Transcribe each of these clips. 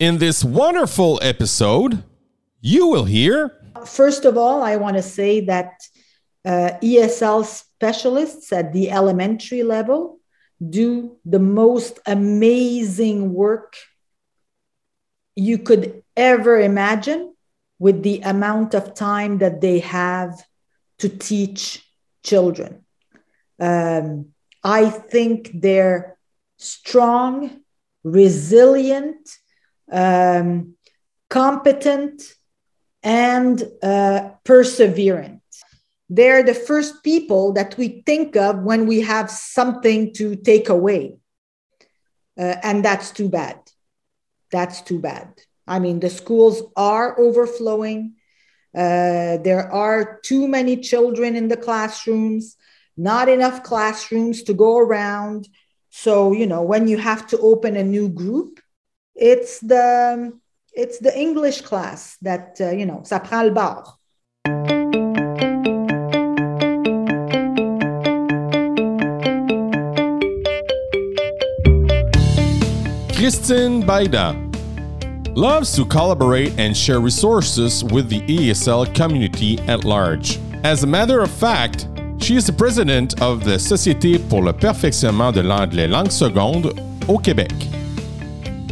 In this wonderful episode, you will hear. First of all, I want to say that uh, ESL specialists at the elementary level do the most amazing work you could ever imagine with the amount of time that they have to teach children. Um, I think they're strong, resilient, um, competent, and uh, perseverant. They're the first people that we think of when we have something to take away. Uh, and that's too bad. That's too bad. I mean, the schools are overflowing. Uh, there are too many children in the classrooms, not enough classrooms to go around. So, you know, when you have to open a new group, it's the it's the English class that uh, you know, ça prend le bord. Christine Baida loves to collaborate and share resources with the ESL community at large. As a matter of fact, she is the president of the Société pour le perfectionnement de l'anglais langue seconde au Québec.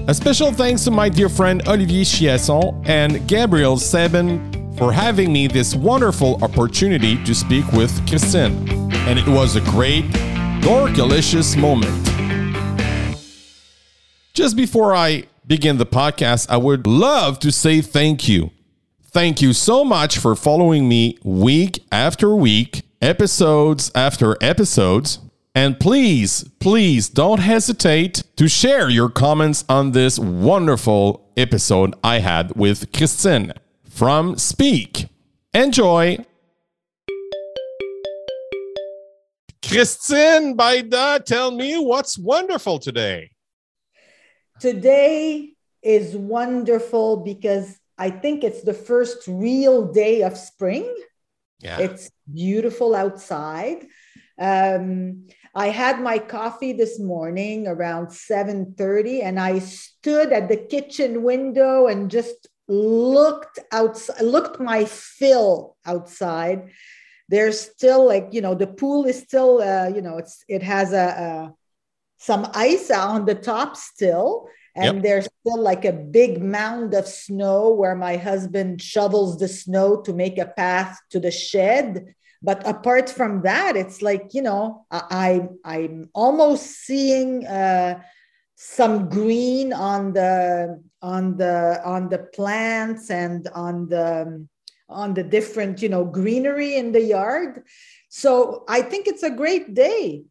A special thanks to my dear friend Olivier Chiasson and Gabriel Sabin for having me this wonderful opportunity to speak with Christine. And it was a great, dorkalicious moment. Just before I begin the podcast, I would love to say thank you. Thank you so much for following me week after week, episodes after episodes. And please, please don't hesitate to share your comments on this wonderful episode I had with Christine from SPEAQ. Enjoy! Christine Baida, tell me what's wonderful today. Today is wonderful because I think it's the first real day of spring. Yeah. It's beautiful outside. Um, I had my coffee this morning around 7:30 and I stood at the kitchen window and just looked outside, looked my fill outside. There's still like, you know, the pool is still, uh, you know, it's it has a, a some ice on the top still and Yep. there's still like a big mound of snow where my husband shovels the snow to make a path to the shed but apart from that it's like you know i, i'm almost seeing uh, some green on the on the on the plants and on the on the different you know greenery in the yard. So i think it's a great day.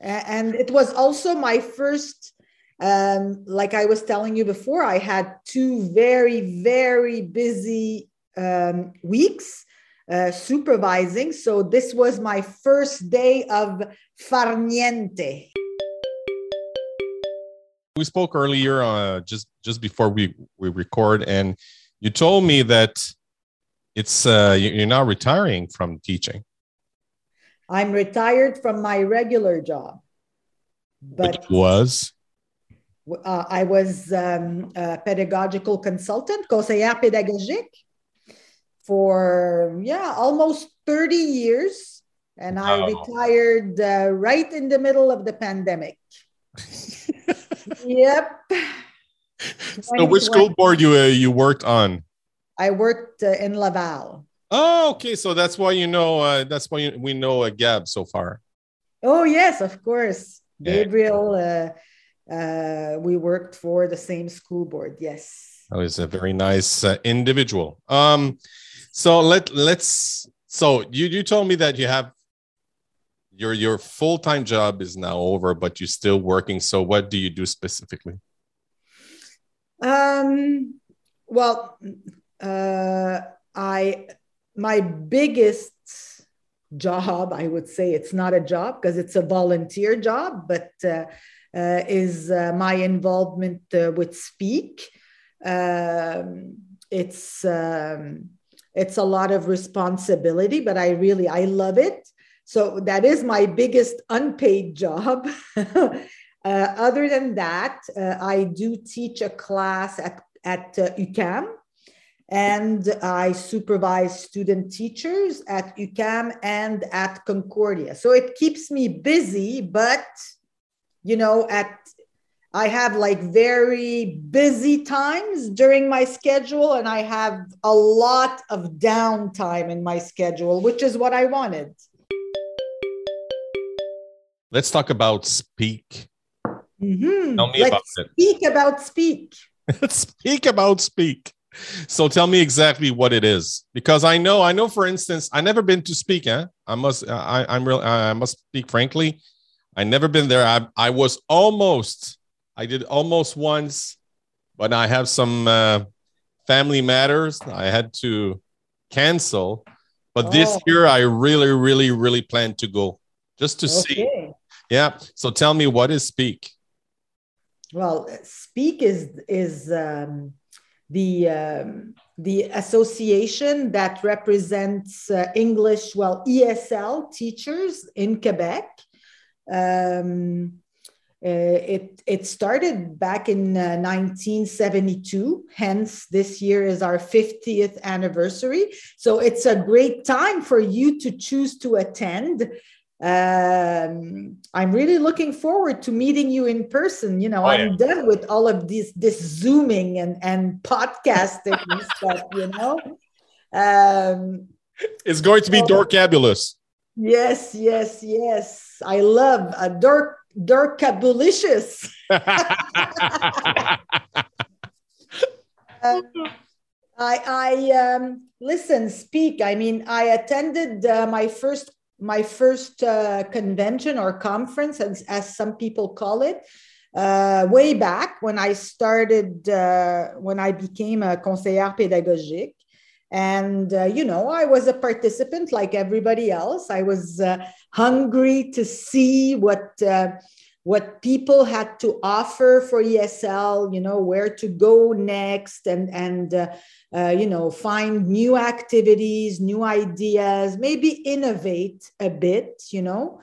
And it was also my first um, like i was telling you before i had two very very busy um, weeks uh, supervising. So this was my first day of farniente We spoke earlier, uh, just just before we we record, and you told me that it's uh, you- you're not retiring from teaching, i'm retired from my regular job but it was? Uh, I was um, a pedagogical consultant, conseillère pédagogique, for yeah almost 30 years, and I retired uh, right in the middle of the pandemic. yep, so. Which school board you uh, you worked on? I worked uh, in Laval. Oh, okay. So that's why you know. Uh, that's why you, we know uh, Gab so far. Oh yes, of course, Yeah. Gabriel. Uh, uh, we worked for the same school board. Yes. Oh, was a very nice uh, individual. Um, so let let's. So you you told me that you have your your full time job is now over, but you're still working. So what do you do specifically? Um, well, uh, I my biggest job, I would say, it's not a job because it's a volunteer job, but uh, uh, is uh, my involvement uh, with SPEAQ. Um, it's um, it's a lot of responsibility, but I really I love it. So that is my biggest unpaid job. Uh, other than that, uh, I do teach a class at, at uh, UQAM and I supervise student teachers at UQAM and at Concordia. So it keeps me busy, but you know, at I have like very busy times during my schedule, and I have a lot of downtime in my schedule, which is what I wanted. Let's talk about SPEAQ. Mm-hmm. Tell me Let's about it. speak about SPEAQ. speak about SPEAQ. So tell me exactly what it is, because I know, I know. For instance, I never been to SPEAQ. Huh? I must, I, I'm real. I must speak frankly. I never been there. I, I was almost. I did almost once, but I have some uh, family matters. I had to cancel. But this Oh. year, I really, really, really plan to go just to see. Yeah. So tell me, what is SPEAQ? Well, SPEAQ is is um, the um, the association that represents uh, English, well, ESL teachers in Quebec. Um, it it started back in uh, 1972. Hence, this year is our 50th anniversary. So it's a great time for you to choose to attend um, I'm really looking forward to meeting you in person. You know, Oh, I'm done with all of this this zooming and and podcasting and stuff. You know, um, It's going to be Oh. Dorcabulous. yes, yes, yes. I love a dark darkabulicious. Uh, I, I um, listen, SPEAQ. I mean, I attended uh, my first my first uh, convention or conference, as, as some people call it, uh, way back when I started uh, when I became a conseillère pédagogique. And uh, you know, I was a participant like everybody else. I was uh, hungry to see what uh, what people had to offer for ESL, you know, where to go next, and and uh, uh, you know, find new activities, new ideas, maybe innovate a bit, you know.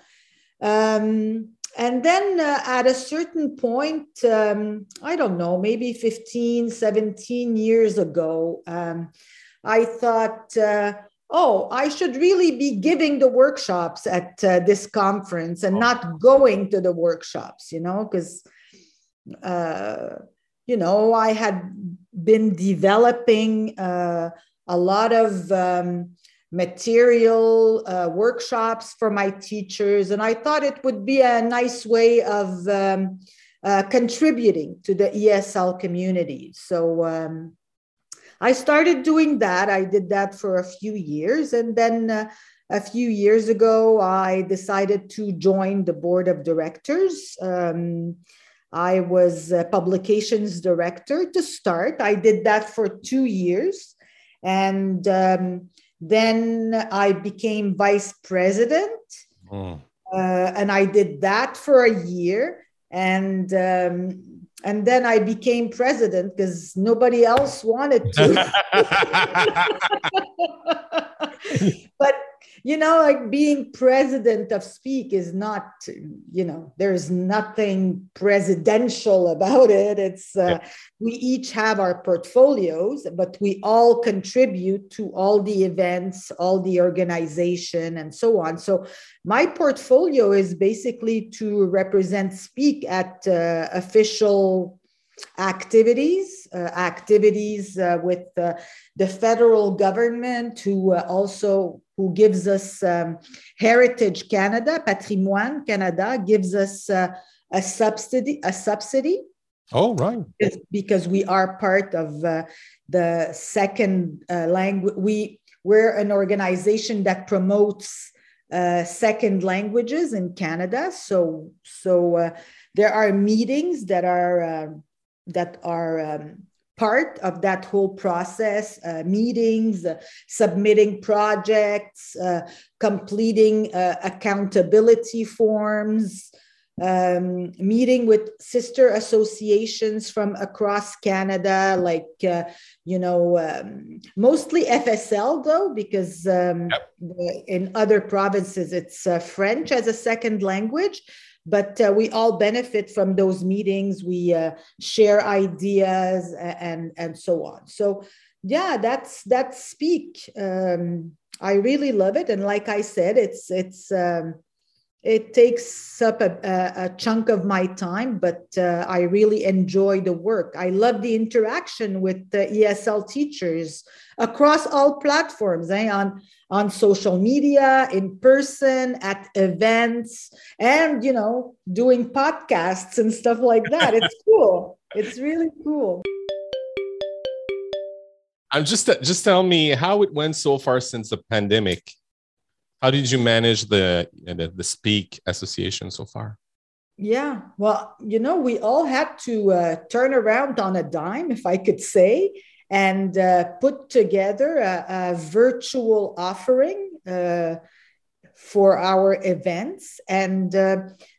Um, and then uh, at a certain point, um, I don't know, maybe 15, 17 years ago, um, I thought, uh, oh, I should really be giving the workshops at uh, this conference and not going to the workshops, you know, because, uh, you know, I had been developing uh, a lot of um, material uh, workshops for my teachers, and I thought it would be a nice way of um, uh, contributing to the ESL community. So, um, I started doing that. I did that for a few years. And then uh, a few years ago, I decided to join the board of directors. Um, I was a publications director to start. I did that for two years. And um, then I became vice president. Mm. Uh, and I did that for a year. And um, and then I became president because nobody else wanted to. but you know, like being president of SPEAQ is not, you know, there's nothing presidential about it. It's uh, Yeah. we each have our portfolios, but we all contribute to all the events, all the organization, and so on. So my portfolio is basically to represent SPEAQ at uh, official activities, uh, activities uh, with uh, the federal government, who uh, also who gives us um, Heritage Canada, Patrimoine Canada gives us uh, a subsidy, a subsidy oh, right. because we are part of uh, the second uh, language. We we're an organization that promotes uh, second languages in Canada. So so uh, there are meetings that are uh, that are. Um, part of that whole process uh, meetings uh, submitting projects uh, completing uh, accountability forms um, meeting with sister associations from across Canada, like, uh, you know, um, mostly FSL though, because um, Yep. in other provinces it's uh, French as a second language. But uh, we all benefit from those meetings. We uh, share ideas and and so on. So yeah that's that's SPEAQ. Um, i really love it. And like i said it's it's um, it takes up a, a, a, chunk of my time, but uh, I really enjoy the work. I love the interaction with the ESL teachers across all platforms, eh? on on social media, in person, at events, and you know, doing podcasts and stuff like that. It's cool. It's really cool. I'm just just tell me how it went so far since the pandemic how did you manage the, the, the SPEAQ Association so far? Yeah, well, you know, we all had to uh, turn around on a dime, if I could say, and uh, put together a, a virtual offering uh, for our events. And uh,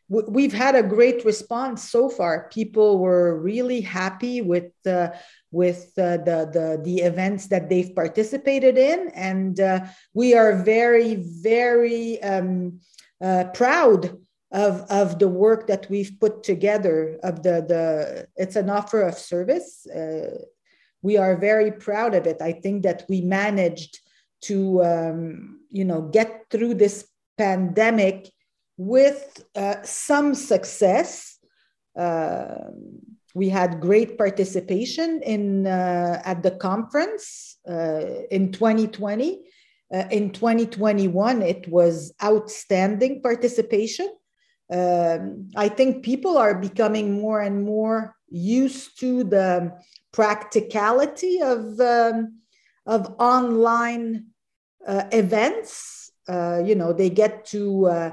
we've had a great response so far. People were really happy with uh, with uh, the, the, the events that they've participated in. And uh, we are very, very um, uh, proud of, of the work that we've put together of the, the it's an offer of service. Uh, we are very proud of it. I think that we managed to, um, you know, get through this pandemic with uh, some success. Uh, we had great participation in uh, at the conference uh, in 2020 uh, in 2021 it was outstanding participation. Um, i think people are becoming more and more used to the practicality of um, of online uh, events. Uh, you know they get to uh,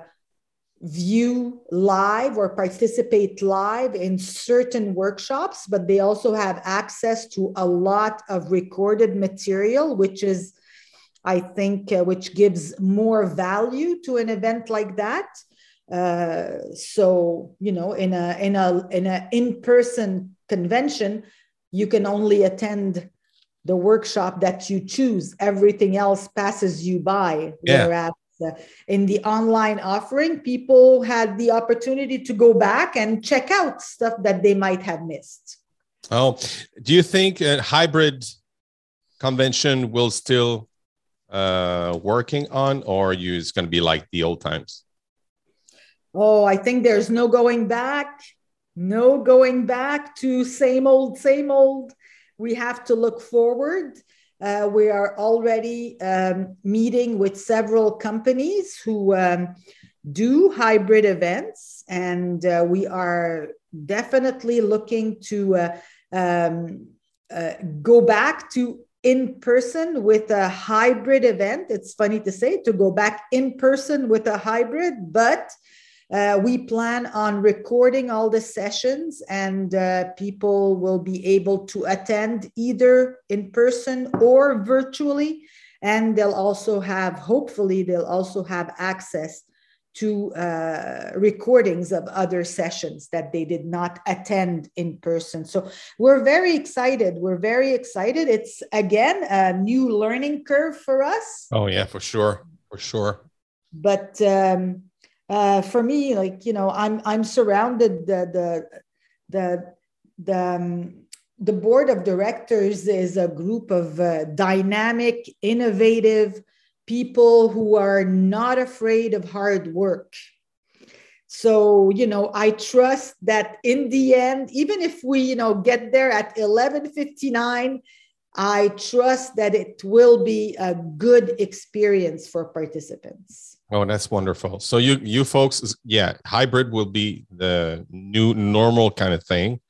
view live or participate live in certain workshops, but they also have access to a lot of recorded material, which is, I think, uh, which gives more value to an event like that. Uh, so you know, in a in a in a in person convention, you can only attend the workshop that you choose. Everything else passes you by. Yeah. Whereas in the online offering, people had the opportunity to go back and check out stuff that they might have missed. Oh, do you think a hybrid convention will still uh, working on, or you is going to be like the old times? Oh, I think there's no going back. No going back to same old, same old. We have to look forward. Uh, we are already um, meeting with several companies who um, do hybrid events, and uh, we are definitely looking to uh, um, uh, go back to in person with a hybrid event. It's funny to say to go back in person with a hybrid, but uh, we plan on recording all the sessions, and uh, people will be able to attend either in person or virtually. And they'll also have, hopefully, they'll also have access to uh, recordings of other sessions that they did not attend in person. So we're very excited. We're very excited. It's again a new learning curve for us. Oh, yeah, for sure. For sure. But um, uh, for me, like you know, I'm I'm surrounded the the the the um, the board of directors is a group of uh, dynamic, innovative people who are not afraid of hard work. So, you know, I trust that in the end, even if we, you know, get there at 11:59, I trust that it will be a good experience for participants. Oh, that's wonderful. So you you folks, yeah, hybrid will be the new normal kind of thing.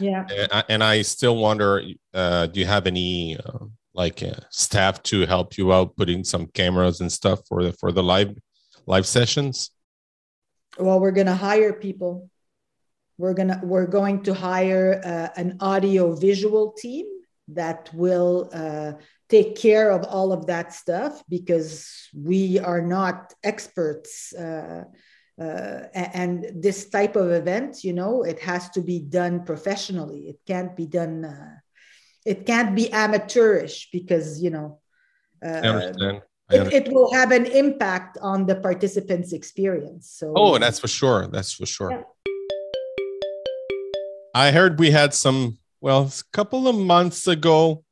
Yeah. And I, and I still wonder, uh, do you have any uh, like uh, staff to help you out putting some cameras and stuff for the for the live live sessions? Well, we're gonna hire people. We're gonna we're going to hire uh, an audio visual team that will uh, take care of all of that stuff because we are not experts. Uh, uh, and this type of event, you know, it has to be done professionally. It can't be done. Uh, it can't be amateurish because you know. I understand. it, it, will have an impact on the participants' experience. So, oh, that's for sure. That's for sure. Yeah. I heard we had some. Well, a couple of months ago,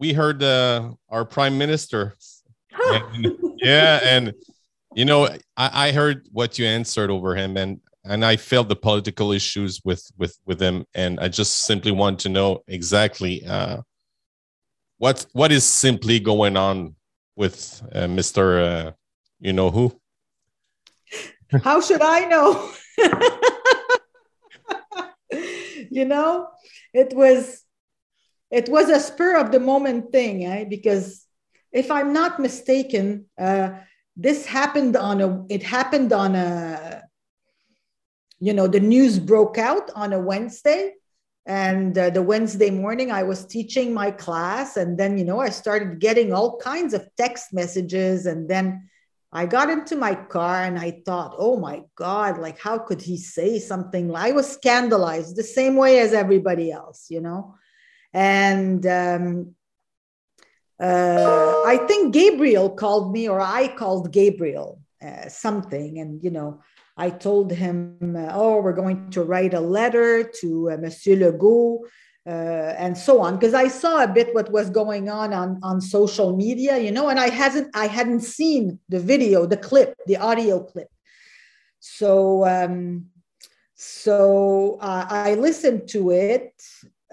we heard uh, our prime minister. and, yeah, and you know, I, I heard what you answered over him, and and I felt the political issues with with with him, and I just simply want to know exactly uh, what what is simply going on with uh, Mister, uh, you know who. How should I know? you know, it was it was a spur of the moment thing, eh? because if I'm not mistaken, uh, this happened on a it happened on a you know the news broke out on a Wednesday. And uh, the Wednesday morning, I was teaching my class. And then, you know, I started getting all kinds of text messages. And then I got into my car and I thought, oh my God, like, how could he say something? I was scandalized the same way as everybody else, you know? And um, uh, I think Gabriel called me, or I called Gabriel uh, something. And, you know, I told him, uh, oh, we're going to write a letter to uh, Monsieur Legault uh, and so on because i saw a bit what was going on, on on social media you know and i hasn't i hadn't seen the video the clip the audio clip so um so i listened to it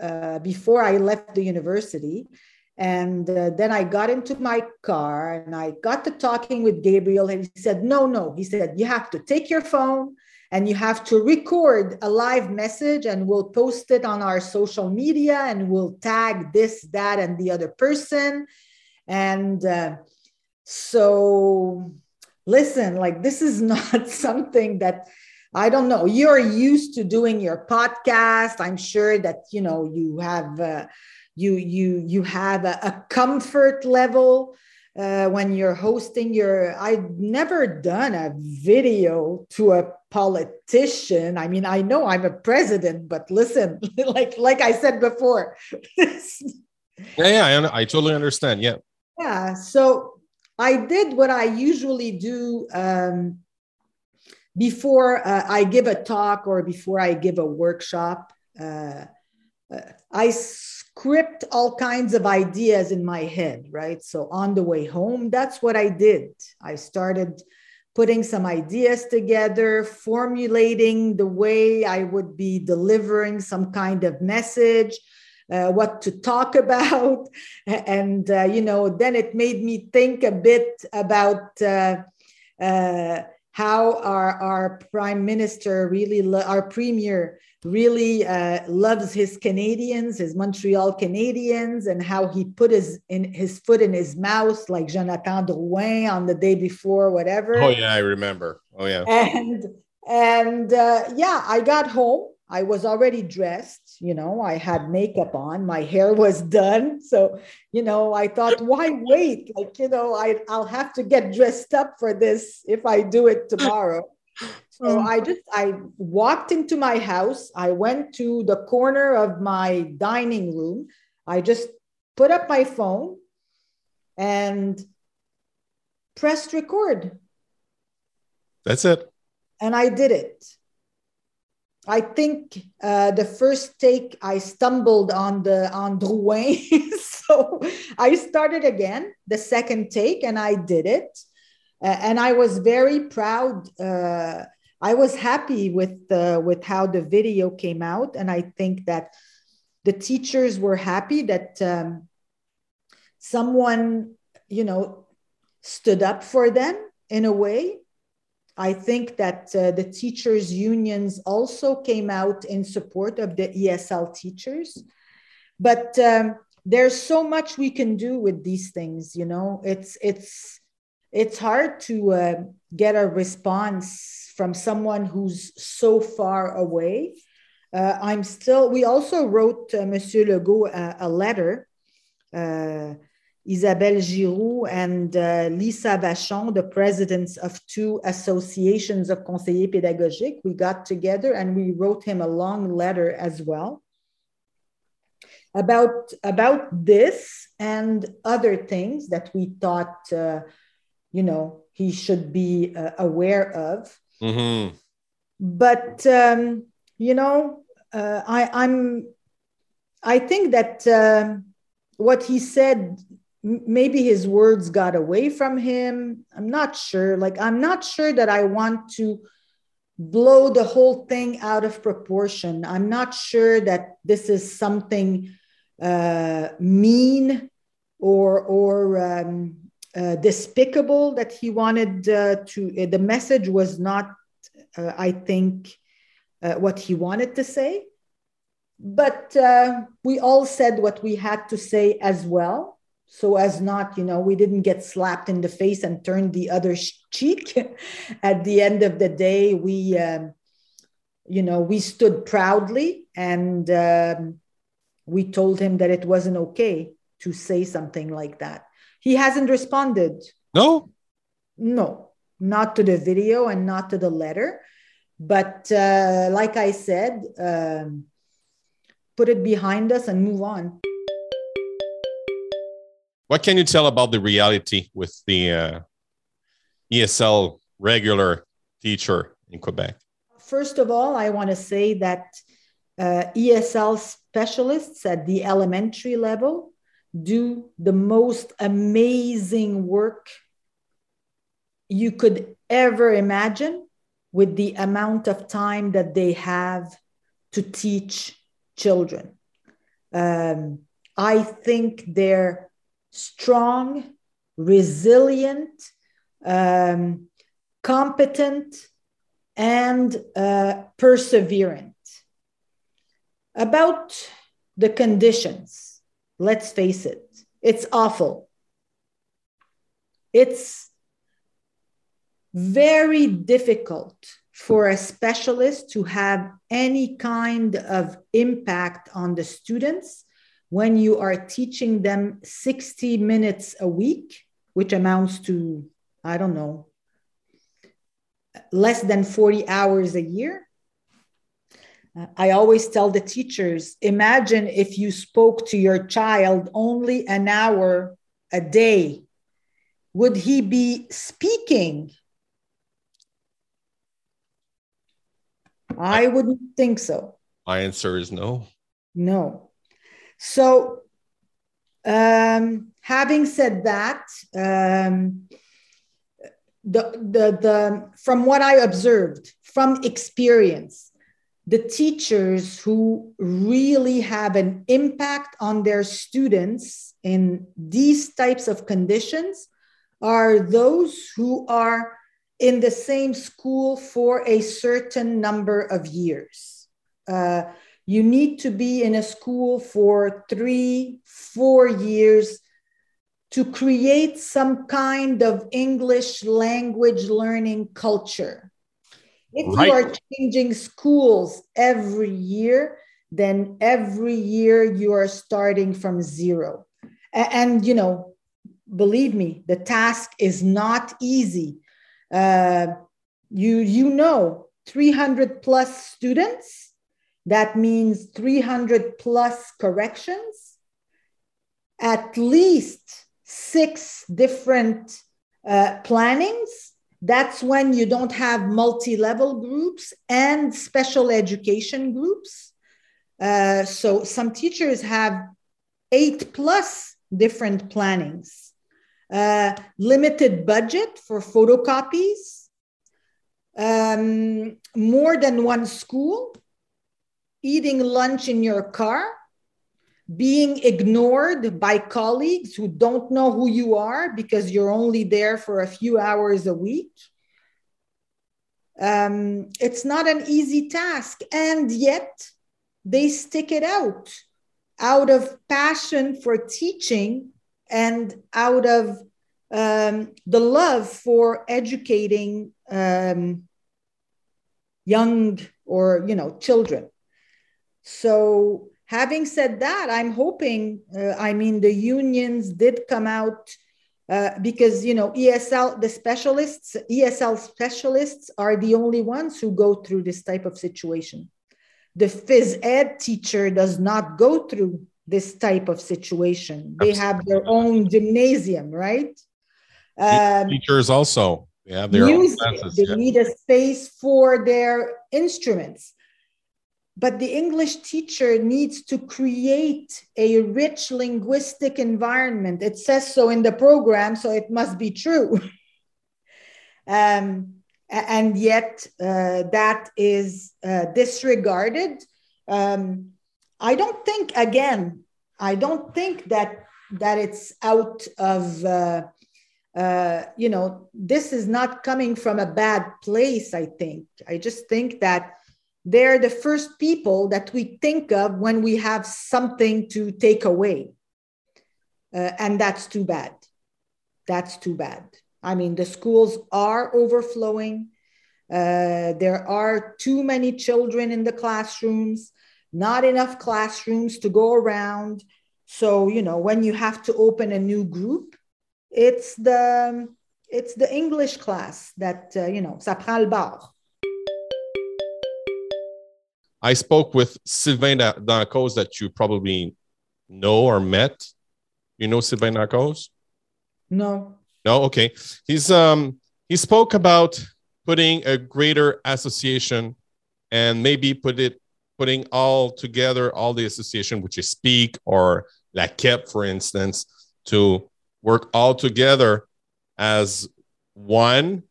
uh, before i left the university. And uh, then i got into my car and i got to talking with gabriel and he said no no. He said you have to take your phone and you have to record a live message and we'll post it on our social media and we'll tag this that and the other person. And uh, so listen like this is not something that i don't know. You're used to doing your podcast. I'm sure that you know you have uh, you you you have a, a comfort level uh, when you're hosting your i've never done a video to a politician. I mean i know i'm a president but listen like like i said before. Yeah yeah I, I, totally understand. Yeah. Yeah so i did what i usually do um, before uh, i give a talk or before i give a workshop uh, uh i script all kinds of ideas in my head, right? So on the way home, that's what I did. I started putting some ideas together, formulating the way I would be delivering some kind of message. Uh, what to talk about and uh, you know then it made me think a bit about uh, uh how our, our prime minister really lo- our premier really uh, loves his Canadians, his Montreal Canadians, and how he put his in his foot in his mouth, like Jonathan Drouin on the day before, whatever. Oh yeah, I remember. Oh yeah. And and uh, yeah, I got home. I was already dressed, you know, I had makeup on, my hair was done. So, you know, I thought, why wait? Like, you know, I, I'll have to get dressed up for this if I do it tomorrow. So mm. I just I walked into my house. I went to the corner of my dining room. I just put up my phone and pressed record. That's it. And I did it. I think uh, the first take I stumbled on the on Drouin, so I started again the second take and I did it, uh, and I was very proud. Uh, I was happy with the with how the video came out, and I think that the teachers were happy that um, someone, you know, stood up for them in a way. I think that uh, the teachers' unions also came out in support of the ESL teachers, but um, there's so much we can do with these things. You know, it's it's it's hard to uh, get a response from someone who's so far away. Uh, I'm still, we also wrote uh, Monsieur Legault a, a letter. Isabelle Giroux and uh, Lisa Vachon, the presidents of two associations of conseillers pédagogiques, we got together and we wrote him a long letter as well. about about this and other things that we thought uh, you know he should be uh, aware of Mm-hmm. but um, you know uh, I, i'm i think that um, what he said maybe his words got away from him. I'm not sure. Like i'm not sure that i want to blow the whole thing out of proportion. I'm not sure that this is something uh, mean or or um, uh, despicable that he wanted uh, to uh, the message was not uh, i think uh, what he wanted to say. But uh, we all said what we had to say as well so as not you know we didn't get slapped in the face and turned the other cheek at the end of the day we um, you know we stood proudly and um, we told him that it wasn't okay to say something like that he hasn't responded No? no, not to the video and not to the letter. But uh, like I said, um, put it behind us and move on. What can you tell about the reality with the uh, ESL regular teacher in Quebec? First of all, I want to say that uh, ESL specialists at the elementary level do the most amazing work you could ever imagine with the amount of time that they have to teach children. Um, I think they're strong, resilient, um, competent, and uh, perseverant. About the conditions, let's face it, it's awful. It's very difficult for a specialist to have any kind of impact on the students when you are teaching them 60 minutes a week, which amounts to, I don't know, less than 40 hours a year. Uh, I always tell the teachers imagine if you spoke to your child only an hour a day. Would he be speaking? I wouldn't think so. My answer is no. No. So, um, having said that, um, the, the, the, from what I observed, from experience, the teachers who really have an impact on their students in these types of conditions are those who are in the same school for a certain number of years. Uh, you need to be in a school for three, four years to create some kind of English language learning culture. If Right. you are changing schools every year, then every year you are starting from zero. And, you know, believe me, the task is not easy. Uh, you, you know, 300 plus students, that means 300 plus corrections, at least six different uh, plannings. That's when you don't have multi level groups and special education groups. Uh, so some teachers have eight plus different plannings, uh, limited budget for photocopies, um, more than one school, eating lunch in your car, being ignored by colleagues who don't know who you are because you're only there for a few hours a week. Um, it's not an easy task, and yet they stick it out out of passion for teaching and out of um, the love for educating um, young or you know children. So having said that, I'm hoping. Uh, I mean, the unions did come out uh, because you know ESL, the specialists, ESL specialists are the only ones who go through this type of situation. The phys ed teacher does not go through this type of situation. They have their own gymnasium, right? Um, teachers also they have their music, own classes. They yeah. need a space for their instruments. But the English teacher needs to create a rich linguistic environment. It says so in the program, so it must be true. um, and yet, uh, that is uh, disregarded. Um, I don't think, again, I don't think that that it's out of uh, uh, you know this is not coming from a bad place i think i just think that they're the first people that we think of when we have something to take away uh, and that's too bad that's too bad i mean the schools are overflowing uh, there are too many children in the classrooms not enough classrooms to go around. So, you know, when you have to open a new group, it's the it's the English class that uh, you know, ça prend le bord. I spoke with Sylvain Dancause that you probably know or met. You know Sylvain Dancause? No. No, okay. He's um he spoke about putting a greater association and maybe put it putting all together all the association, which is SPEAQ or La KEP, for instance, to work all together as one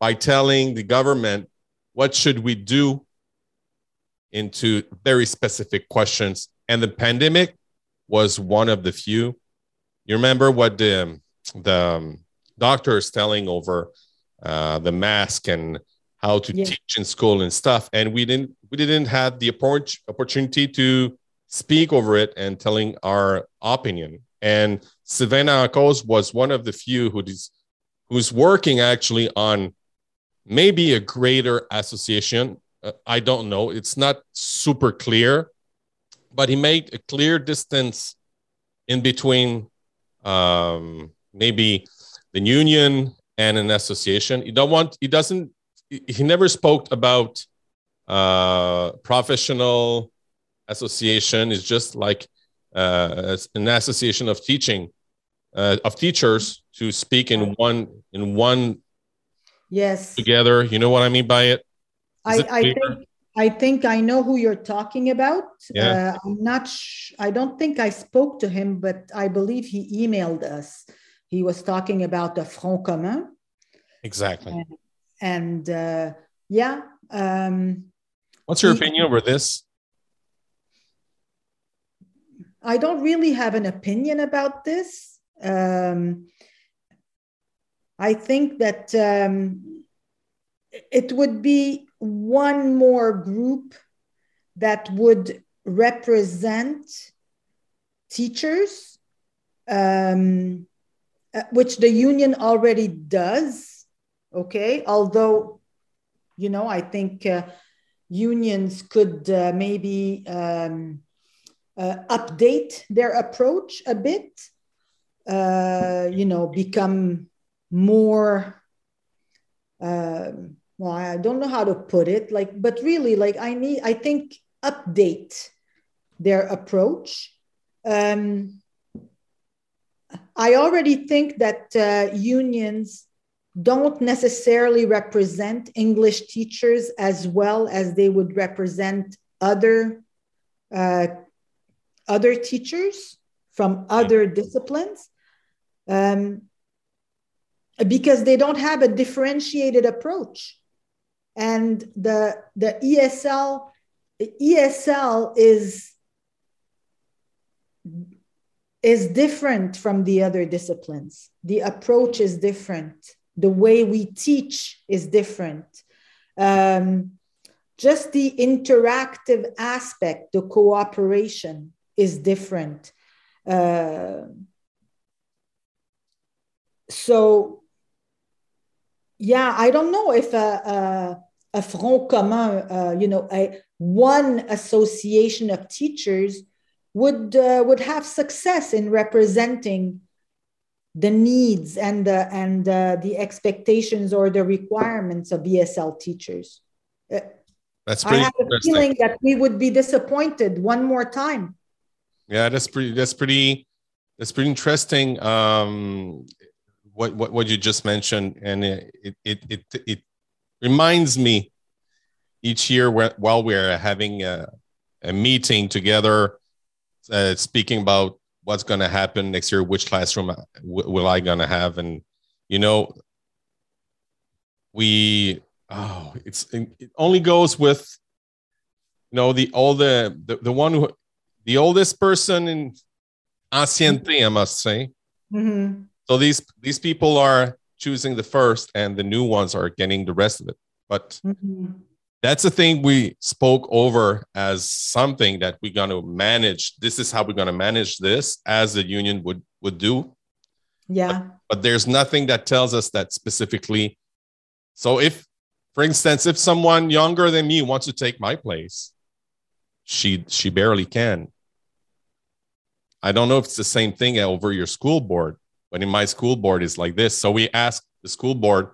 by telling the government what should we do into very specific questions. And the pandemic was one of the few. You remember what the, the um, doctor is telling over uh, the mask and how to yeah. teach in school and stuff and we didn't we didn't have the opportunity to speak over it and telling our opinion and Sylvain Dancause was one of the few who's who's working actually on maybe a greater association uh, i don't know it's not super clear but he made a clear distance in between um, maybe the union and an association. He don't want. He doesn't he never spoke about uh, professional association. It's just like uh, an association of teaching uh, of teachers to speak in one in one yes together. You know what I mean by it? I, I think I think I know who you're talking about. Yeah. Uh, I'm not. Sh- I don't think I spoke to him, but I believe he emailed us. He was talking about the Front Commun. Exactly. And, and uh, yeah. Um, What's your he, opinion over this? I don't really have an opinion about this. Um, I think that um, it would be one more group that would represent teachers, um, uh, which the union already does okay? Although you know i think uh, unions could uh, maybe um, uh, update their approach a bit uh, you know become more um, well i don't know how to put it. Like but really like i need i think update their approach. Um, i already think that uh, unions don't necessarily represent English teachers as well as they would represent other uh, other teachers from other disciplines um, because they don't have a differentiated approach and the the ESL ESL is is different from the other disciplines the approach is different the way we teach is different. Um, just the interactive aspect, the cooperation is different. Uh, so, yeah, I don't know if a, a, a front commun, uh, you know, a one association of teachers would uh, would have success in representing the needs and the and uh, the expectations or the requirements of ESL teachers. That's pretty I have a feeling that we would be disappointed one more time. Yeah, that's pretty. That's pretty. That's pretty interesting. Um, what what what you just mentioned, and it it it it, reminds me each year while we're having a, a meeting together, uh, speaking about what's going to happen next year, which classroom will I going to have, and you know, we oh, it's it only goes with you know the all the the, the one who the oldest person in ancienneté, I must say. Mm-hmm. So these these people are choosing the first, and the new ones are getting the rest of it. But mm-hmm. that's the thing we spoke over as something that we're going to manage. This is how we're going to manage this, as the union would would do. Yeah. But, but there's nothing that tells us that specifically. So if, for instance, if someone younger than me wants to take my place, she she barely can. I don't know if it's the same thing over your school board, but in my school board is like this. So we ask the school board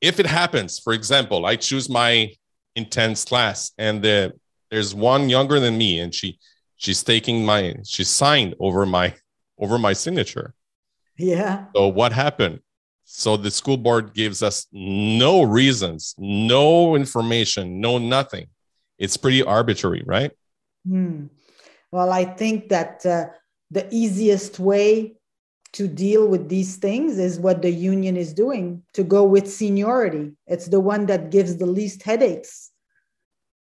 if it happens, for example, I choose my intense class and the, there's one younger than me and she she's taking my she's signed over my over my signature. Yeah. So what happened? So the school board gives us no reasons, no information, no nothing. It's pretty arbitrary, right? Hmm. Well, I think that uh, the easiest way to deal with these things is what the union is doing to go with seniority. It's the one that gives the least headaches.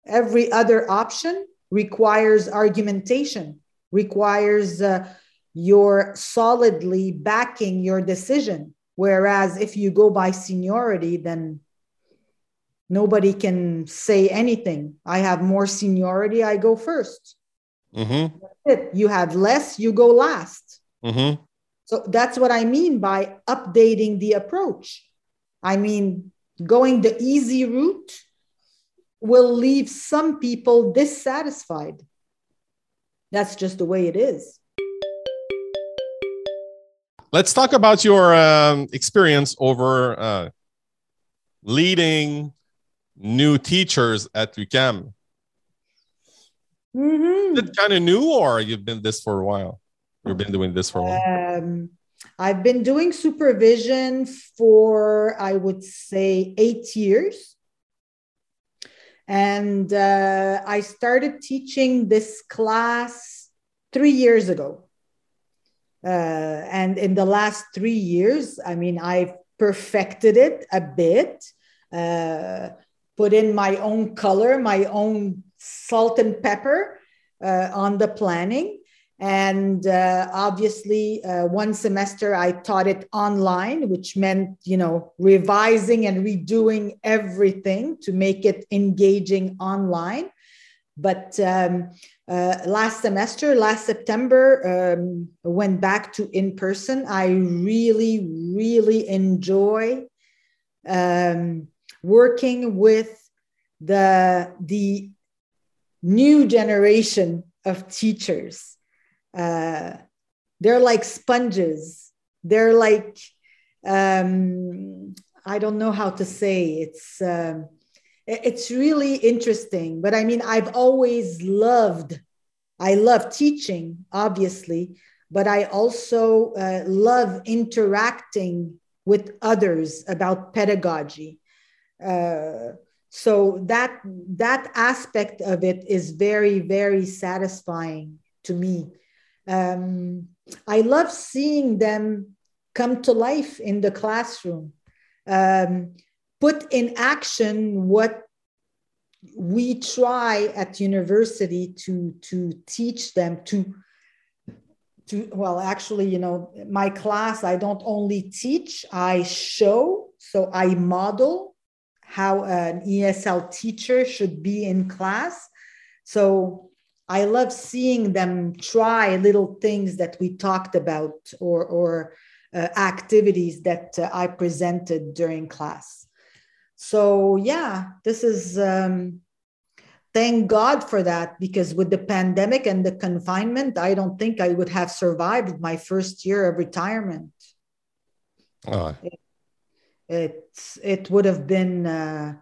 Every other option requires argumentation, requires uh, your solidly backing your decision. Whereas if you go by seniority, then nobody can say anything. I have more seniority, I go 1st mm-hmm. You have less, you go last. Mm-hmm. So that's what I mean by updating the approach. I mean, going the easy route will leave some people dissatisfied. That's just the way it is. Let's talk about your um, experience over uh, leading new teachers at UQAM. Mm-hmm. Is it kind of new, or you've been this for a while? You've been doing this for a while. Um, I've been doing supervision for, I would say, eight years. And uh, I started teaching this class three years ago. Uh, and in the last three years, I mean, I've perfected it a bit, uh, put in my own color, my own salt and pepper uh, on the planning. And uh, obviously, uh, one semester I taught it online, which meant, you know, revising and redoing everything to make it engaging online. But um, uh, last semester, last September, um, went back to in person. I really, really enjoy um, working with the the new generation of teachers. Uh, they're like sponges. They're like um, I don't know how to say. It's um, it's really interesting. But I mean, I've always loved. I love teaching, obviously, but I also uh, love interacting with others about pedagogy. Uh, so that that aspect of it is very very satisfying to me. Um, i love seeing them come to life in the classroom um, put in action what we try at university to to teach them to to well actually you know my class i don't only teach i show so i model how an esl teacher should be in class so i love seeing them try little things that we talked about or or uh, activities that uh, i presented during class so yeah this is um, thank God for that because with the pandemic and the confinement, I don't think I would have survived my first year of retirement. Oh. It, it would have been uh,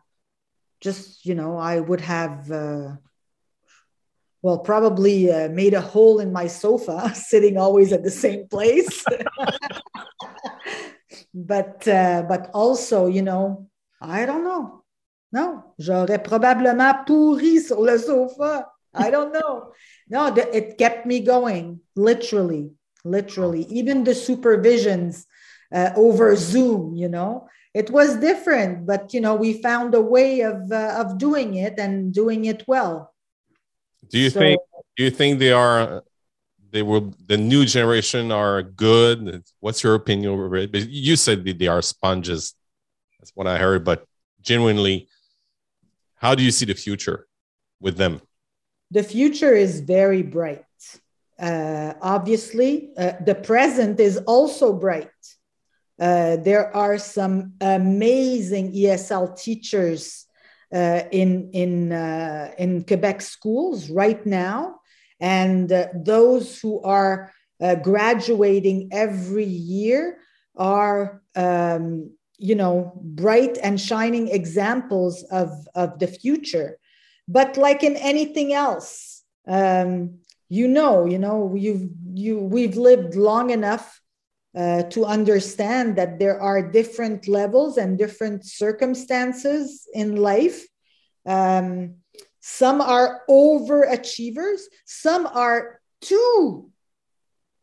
just, you know, I would have uh, well, probably uh, made a hole in my sofa, sitting always at the same place. but uh, but also, you know, I don't know. No, j'aurais probablement pourri sur le sofa. I don't know. No, the, it kept me going, literally, literally. Even the supervisions uh, over Zoom, you know, it was different, but you know, we found a way of uh, of doing it and doing it well. Do you so, think? Do you think they are? They will. The new generation are good. What's your opinion over it? You said they are sponges. That's what I heard. But genuinely, how do you see the future with them? The future is very bright. Uh, obviously, uh, the present is also bright. Uh, there are some amazing ESL teachers uh, in in uh, in Quebec schools right now, and uh, those who are graduating every year are um, you know bright and shining examples of of the future. But like in anything else, um, you know, you know, you've you we've lived long enough uh, to understand that there are different levels and different circumstances in life. Um, some are overachievers, some are too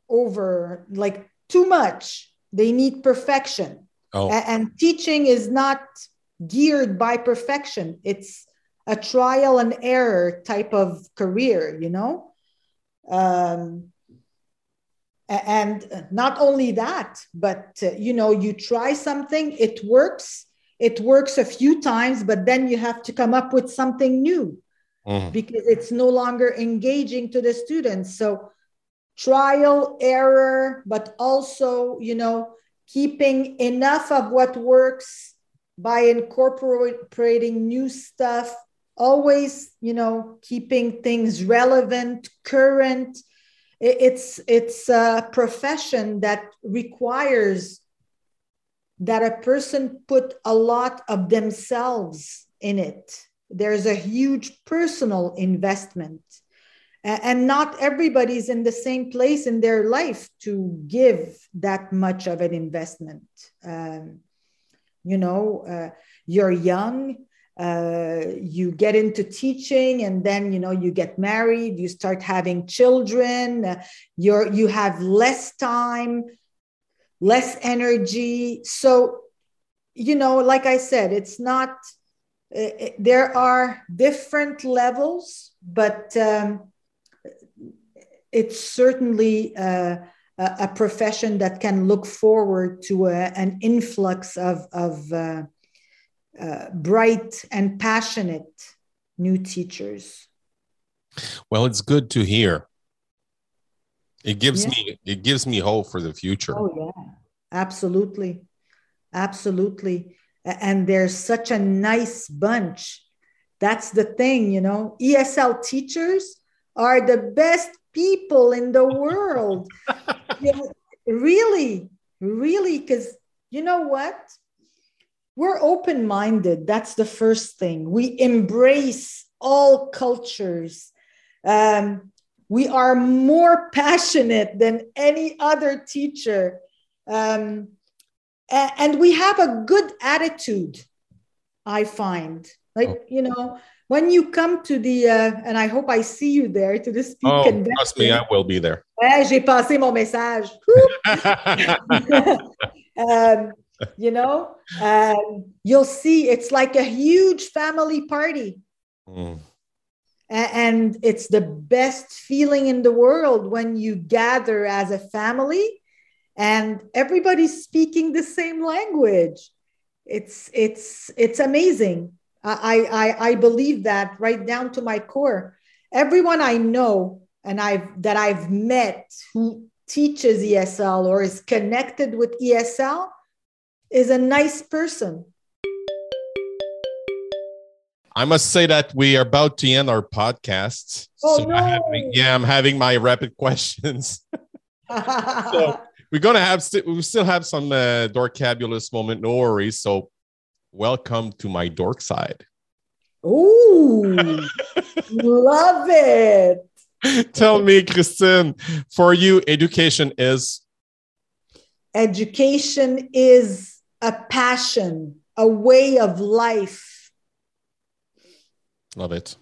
over, like too much. They need perfection. Oh. and teaching is not geared by perfection, it's a trial and error type of career, you know? Um, and not only that but uh, you know you try something it works it works a few times but then you have to come up with something new mm. because it's no longer engaging to the students so trial error but also you know keeping enough of what works by incorporating new stuff always you know keeping things relevant current it's it's a profession that requires that a person put a lot of themselves in it. There's a huge personal investment. And not everybody's in the same place in their life to give that much of an investment. Um, you know uh, you're young uh, you get into teaching and then you know you get married you start having children uh, you're you have less time less energy. So you know like i said it's not uh, there are different levels but um, it's certainly uh, a profession that can look forward to a, an influx of, of uh, bright and passionate new teachers. Well, it's good to hear. It gives yeah. me it gives me hope for the future. Oh yeah, absolutely, absolutely. And there's such a nice bunch. That's the thing, you know. ESL teachers are the best people in the world. really, really, because you know what? We're open minded. That's the first thing. We embrace all cultures. Um, we are more passionate than any other teacher. Um, and we have a good attitude, I find. Like, oh. you know, when you come to the, uh, and I hope I see you there to the SPEAQ oh, convention. Trust me, I will be there. J'ai passé mon message. um, you know? Um, you'll see it's like a huge family party. Mm. and it's the best feeling in the world when you gather as a family and everybody's speaking the same language. It's it's it's amazing. I, I i believe that right down to my core. Everyone i know and i've that i've met who teaches esl or is connected with esl is a nice person. I must say that we are about to end our podcast. Oh, so no. I'm having, yeah, I'm having my rapid questions. so we're gonna have st- we still have some uh, dorkabulous moment, no worries. So welcome to my dork side. Ooh, love it. Tell me, Christine, for you, education is education is a passion, a way of life. Love it.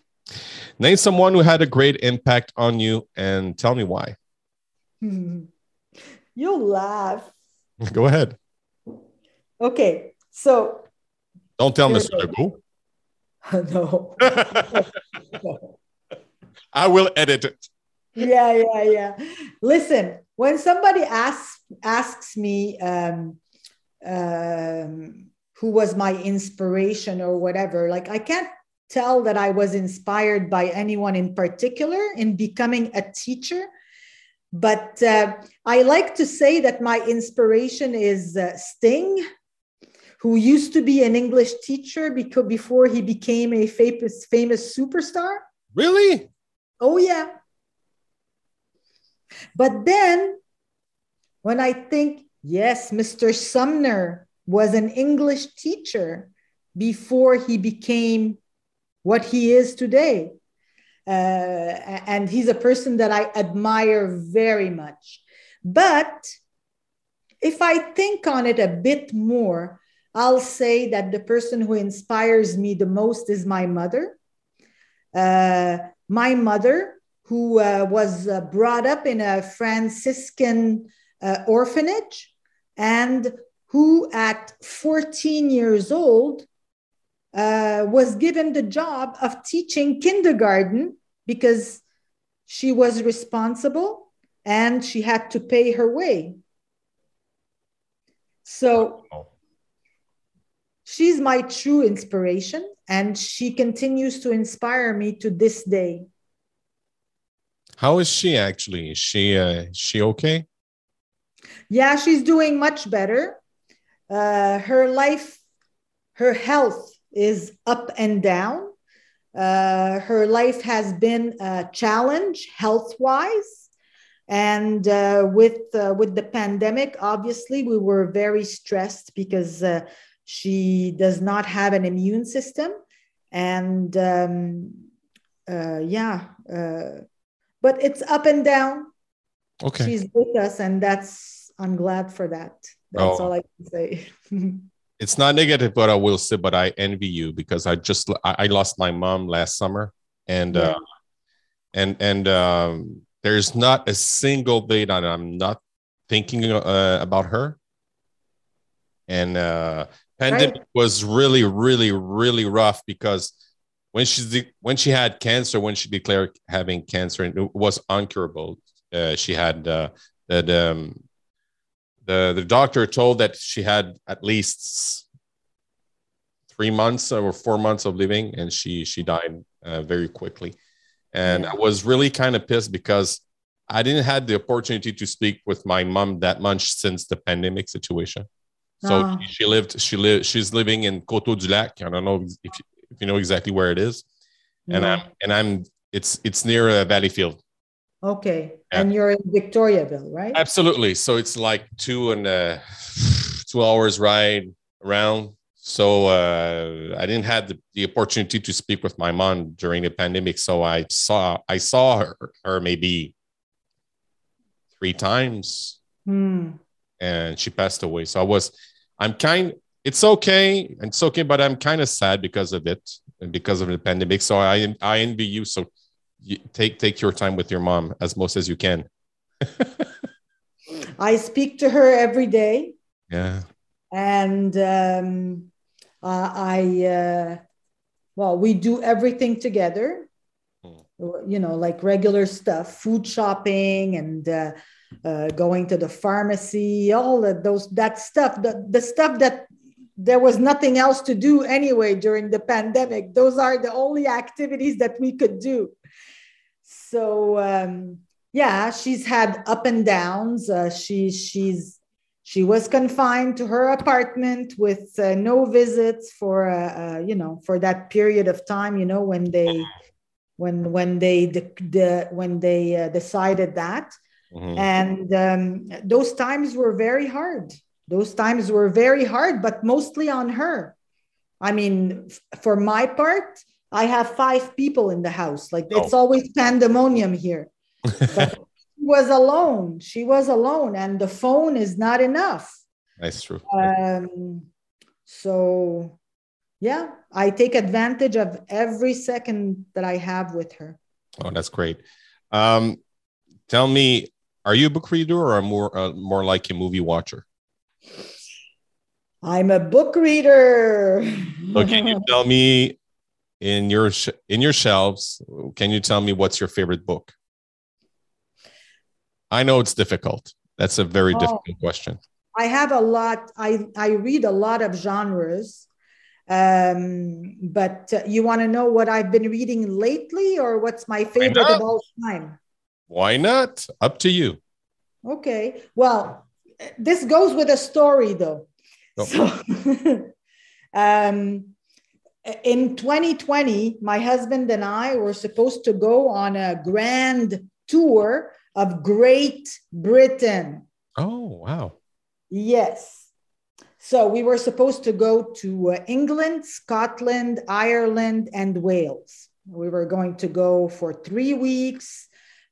Name someone who had a great impact on you and tell me why. You'll laugh. Go ahead. Okay, so. Don't tell Mr. Legault. no. no. I will edit it. Yeah, yeah, yeah. Listen, when somebody asks asks me um, um, who was my inspiration or whatever, like I can't tell that I was inspired by anyone in particular in becoming a teacher. But uh, I like to say that my inspiration is uh, Sting, who used to be an English teacher because before he became a famous famous superstar. Really? Oh yeah. But then when I think, yes, Mr. Sumner was an English teacher before he became what he is today. Uh, and he's a person that I admire very much. But if I think on it a bit more, I'll say that the person who inspires me the most is my mother. Uh, my mother, who uh, was uh, brought up in a Franciscan uh, orphanage and who, at 14 years old, uh, was given the job of teaching kindergarten because she was responsible and she had to pay her way. So she's my true inspiration and she continues to inspire me to this day. How is she actually? Is she uh, is she okay? Yeah, she's doing much better. Uh, her life, her health is up and down. Uh, her life has been a challenge health wise. And uh, with, uh, with the pandemic, obviously, we were very stressed because uh, she does not have an immune system. And um, uh, yeah, uh, but it's up and down. Okay. She's with us, and that's, I'm glad for that. That's oh. all I can say. it's not negative, but I will say, but I envy you because I just I, lost my mom last summer, and yeah. uh, and and um, there's not a single day that I'm not thinking uh, about her. And uh, pandemic right. was really, really, really rough because when she when she had cancer, when she declared having cancer, and it was uncurable. Uh, she had uh, that um, the the doctor told that she had at least three months or four months of living, and she she died uh, very quickly. And yeah. I was really kind of pissed because I didn't had the opportunity to speak with my mom that much since the pandemic situation. So oh. she lived, she lived, she's living in Coteau du Lac. I don't know if you, if you know exactly where it is, yeah. and I'm and I'm it's it's near uh, Valleyfield. Okay. Yeah. And you're in Victoriaville, right? Absolutely. So it's like two and uh, two hours ride around. So uh, I didn't have the, the opportunity to speak with my mom during the pandemic. So I saw I saw her, her maybe three times, hmm. and she passed away. So I was I'm kind. It's okay. It's okay, but I'm kind of sad because of it and because of the pandemic. So I I envy you. So you take take your time with your mom as most as you can. I speak to her every day. Yeah. And um, uh, I, uh, well, we do everything together. Hmm. You know, like regular stuff, food shopping and uh, uh, going to the pharmacy, all of those that stuff, the, the stuff that there was nothing else to do anyway during the pandemic. Those are the only activities that we could do so um, yeah, she's had up and downs. Uh, she she's she was confined to her apartment with uh, no visits for uh, uh you know for that period of time. You know when they when when they the, the when they uh, decided that, mm-hmm. and um, those times were very hard. Those times were very hard, but mostly on her. I mean, for my part, I have five people in the house. Like it's oh. always pandemonium here. But she was alone. She was alone, and the phone is not enough. That's true. Um, so, yeah, I take advantage of every second that I have with her. Oh, that's great. Um, tell me, are you a book reader or a more uh, more like a movie watcher? I'm a book reader. so can you tell me in your sh- in your shelves? Can you tell me what's your favorite book? I know it's difficult. That's a very oh, difficult question. I have a lot. I I read a lot of genres. Um, but uh, you want to know what I've been reading lately, or what's my favorite of all time? Why not? Up to you. Okay. Well, this goes with a story, though. Oh. So, um, in 2020, my husband and I were supposed to go on a grand tour of Great Britain. Oh, wow. Yes. So we were supposed to go to uh, England, Scotland, Ireland, and Wales. We were going to go for three weeks,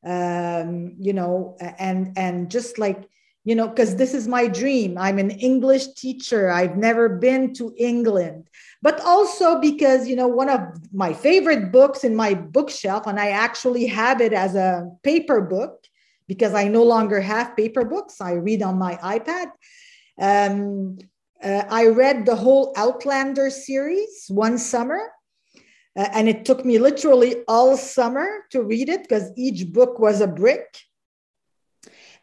um, you know, and and just like you know, because this is my dream. I'm an English teacher. I've never been to England, but also because, you know, one of my favorite books in my bookshelf, and I actually have it as a paper book because I no longer have paper books. I read on my iPad. Um, uh, I read the whole Outlander series one summer. Uh, and it took me literally all summer to read it because each book was a brick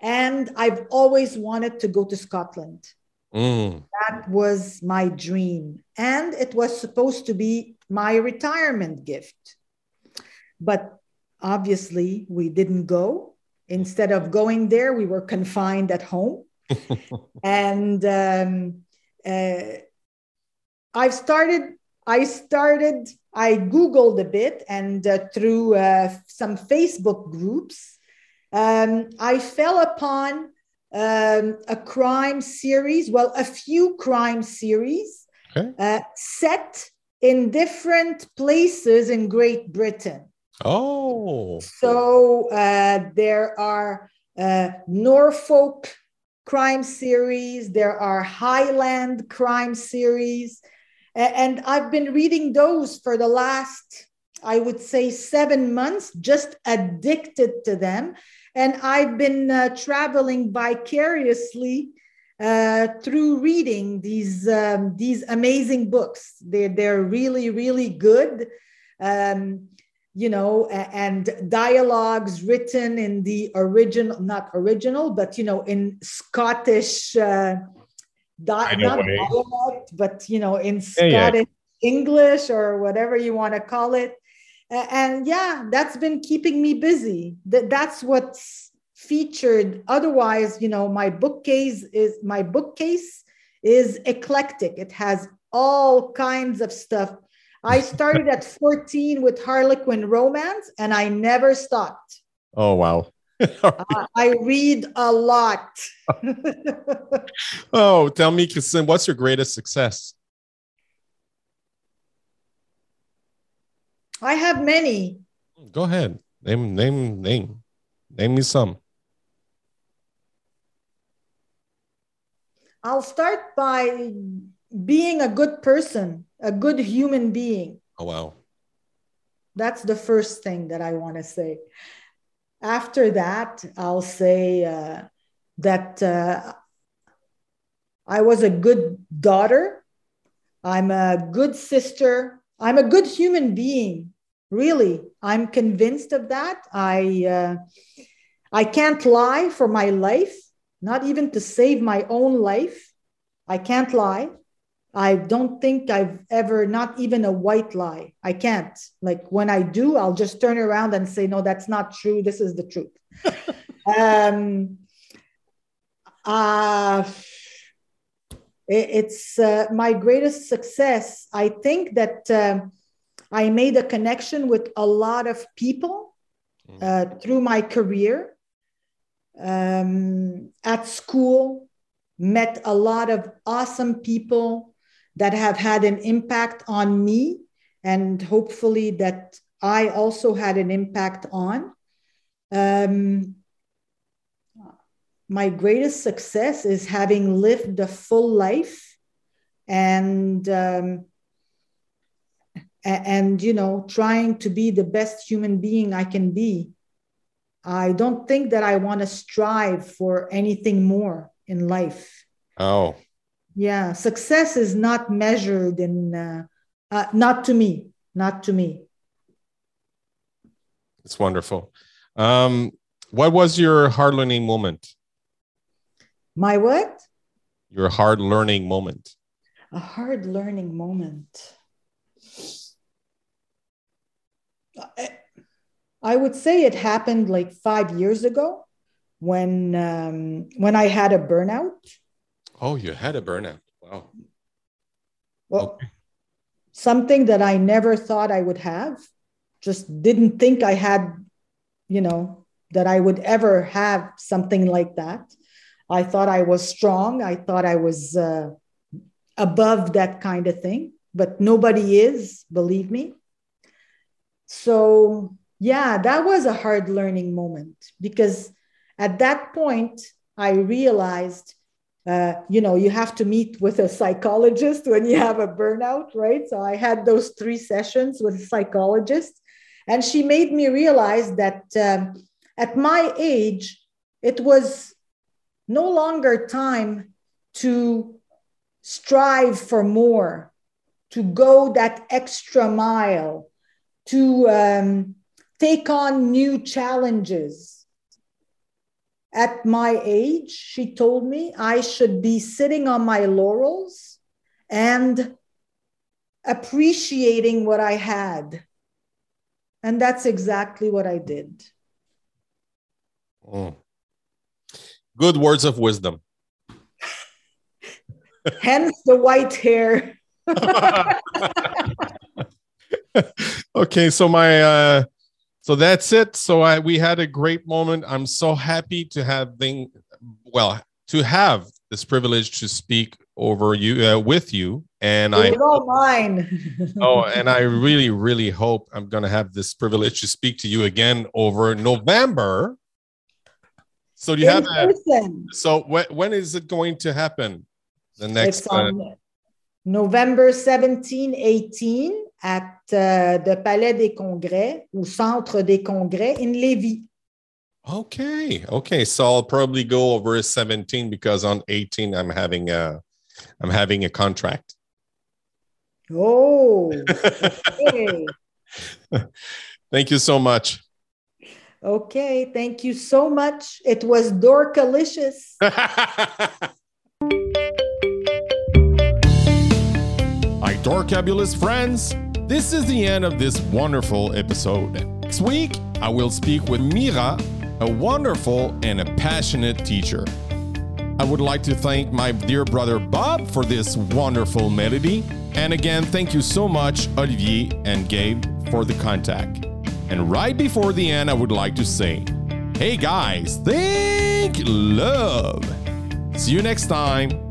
and I've always wanted to go to Scotland. Mm. That was my dream. And it was supposed to be my retirement gift. But obviously, we didn't go. Instead of going there, we were confined at home. and um, uh, I've started, I started, I Googled a bit and uh, through uh, some Facebook groups, um, I fell upon um, a crime series, well, a few crime series okay. uh, set in different places in Great Britain. Oh. So uh, there are uh, Norfolk crime series, there are Highland crime series. And I've been reading those for the last, I would say, seven months, just addicted to them and I've been uh, traveling vicariously uh, through reading these um, these amazing books. They're they're really really good, um, you know, and dialogues written in the original, not original, but you know, in Scottish. Uh, di- not dialect, but you know, in Scottish yeah, yeah. English or whatever you want to call it and yeah that's been keeping me busy. That that's what's featured. Otherwise you know my bookcase is my bookcase is eclectic. It has all kinds of stuff. I started at 14 with harlequin romance and i never stopped. Oh wow. Uh, i read a lot. Oh tell me Christine, what's your greatest success I have many. Go ahead. Name, name, name, name me some. I'll start by being a good person, a good human being. Oh, wow. That's the first thing that I want to say. After that, I'll say uh, that uh, I was a good daughter. I'm a good sister. I'm a good human being. Really, I'm convinced of that. I uh, I can't lie for my life, not even to save my own life. I can't lie. I don't think I've ever, not even a white lie. I can't. Like when I do, I'll just turn around and say, no, that's not true. This is the truth. um, uh, it's uh, my greatest success. I think that uh, I made a connection with a lot of people mm. uh, through my career. Um, at school, met a lot of awesome people that have had an impact on me and hopefully that I also had an impact on. Um, my greatest success is having lived a full life and um, and you know trying to be the best human being i can be. I don't think that i want to strive for anything more in life. Oh. Yeah success is not measured in uh, uh, not to me not to me. It's wonderful. Um, what was your hard learning moment my what your hard learning moment a hard learning moment I would say it happened like five years ago when um, when I had a burnout. Oh, you had a burnout. Wow. Well, okay. something that I never thought I would have. Just didn't think I had, you know, that I would ever have something like that. I thought I was strong. I thought I was uh, above that kind of thing, but nobody is, believe me. So, yeah, that was a hard learning moment because at that point, I realized, uh, you know, you have to meet with a psychologist when you have a burnout, right? So I had those three sessions with a psychologist, and she made me realize that um, at my age, it was no longer time to strive for more, to go that extra mile, to um, take on new challenges. At my age, she told me I should be sitting on my laurels and appreciating what I had. And that's exactly what I did. Mm. Good words of wisdom. Hence the white hair. okay, so my uh so that's it. So I we had a great moment. I'm so happy to have thing well to have this privilege to speak over you uh, with you and I all mine. oh, and I really, really hope I'm going to have this privilege to speak to you again over November. So do you have person. a, so when, when is it going to happen? The next uh, November 17, 18 at uh, the Palais des Congrès ou Centre des Congrès in Lévis. Okay, okay. So I'll probably go over 17 because on 18 I'm having a I'm having a contract. Oh. Okay. thank you so much. Okay, thank you so much. It was dorkalicious. Hi, Dorkabulous friends. This is the end of this wonderful episode. Next week, I will speak with Mira, a wonderful and a passionate teacher. I would like to thank my dear brother Bob for this wonderful melody. And again, thank you so much, Olivier and Gabe, for the contact. And right before the end, I would like to say, hey guys, think love. See you next time.